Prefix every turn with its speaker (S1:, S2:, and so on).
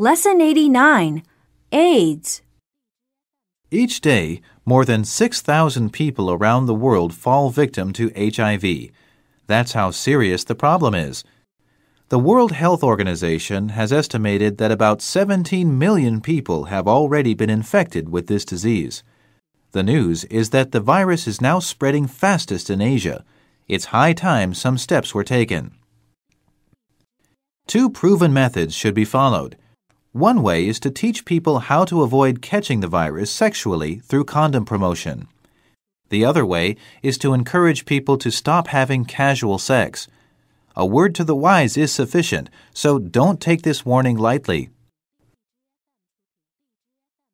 S1: Lesson 89 AIDS.
S2: Each day, more than 6,000 people around the world fall victim to HIV. That's how serious the problem is. The World Health Organization has estimated that about 17 million people have already been infected with this disease. The news is that the virus is now spreading fastest in Asia. It's high time some steps were taken. Two proven methods should be followed. One way is to teach people how to avoid catching the virus sexually through condom promotion. The other way is to encourage people to stop having casual sex. A word to the wise is sufficient, so don't take this warning lightly.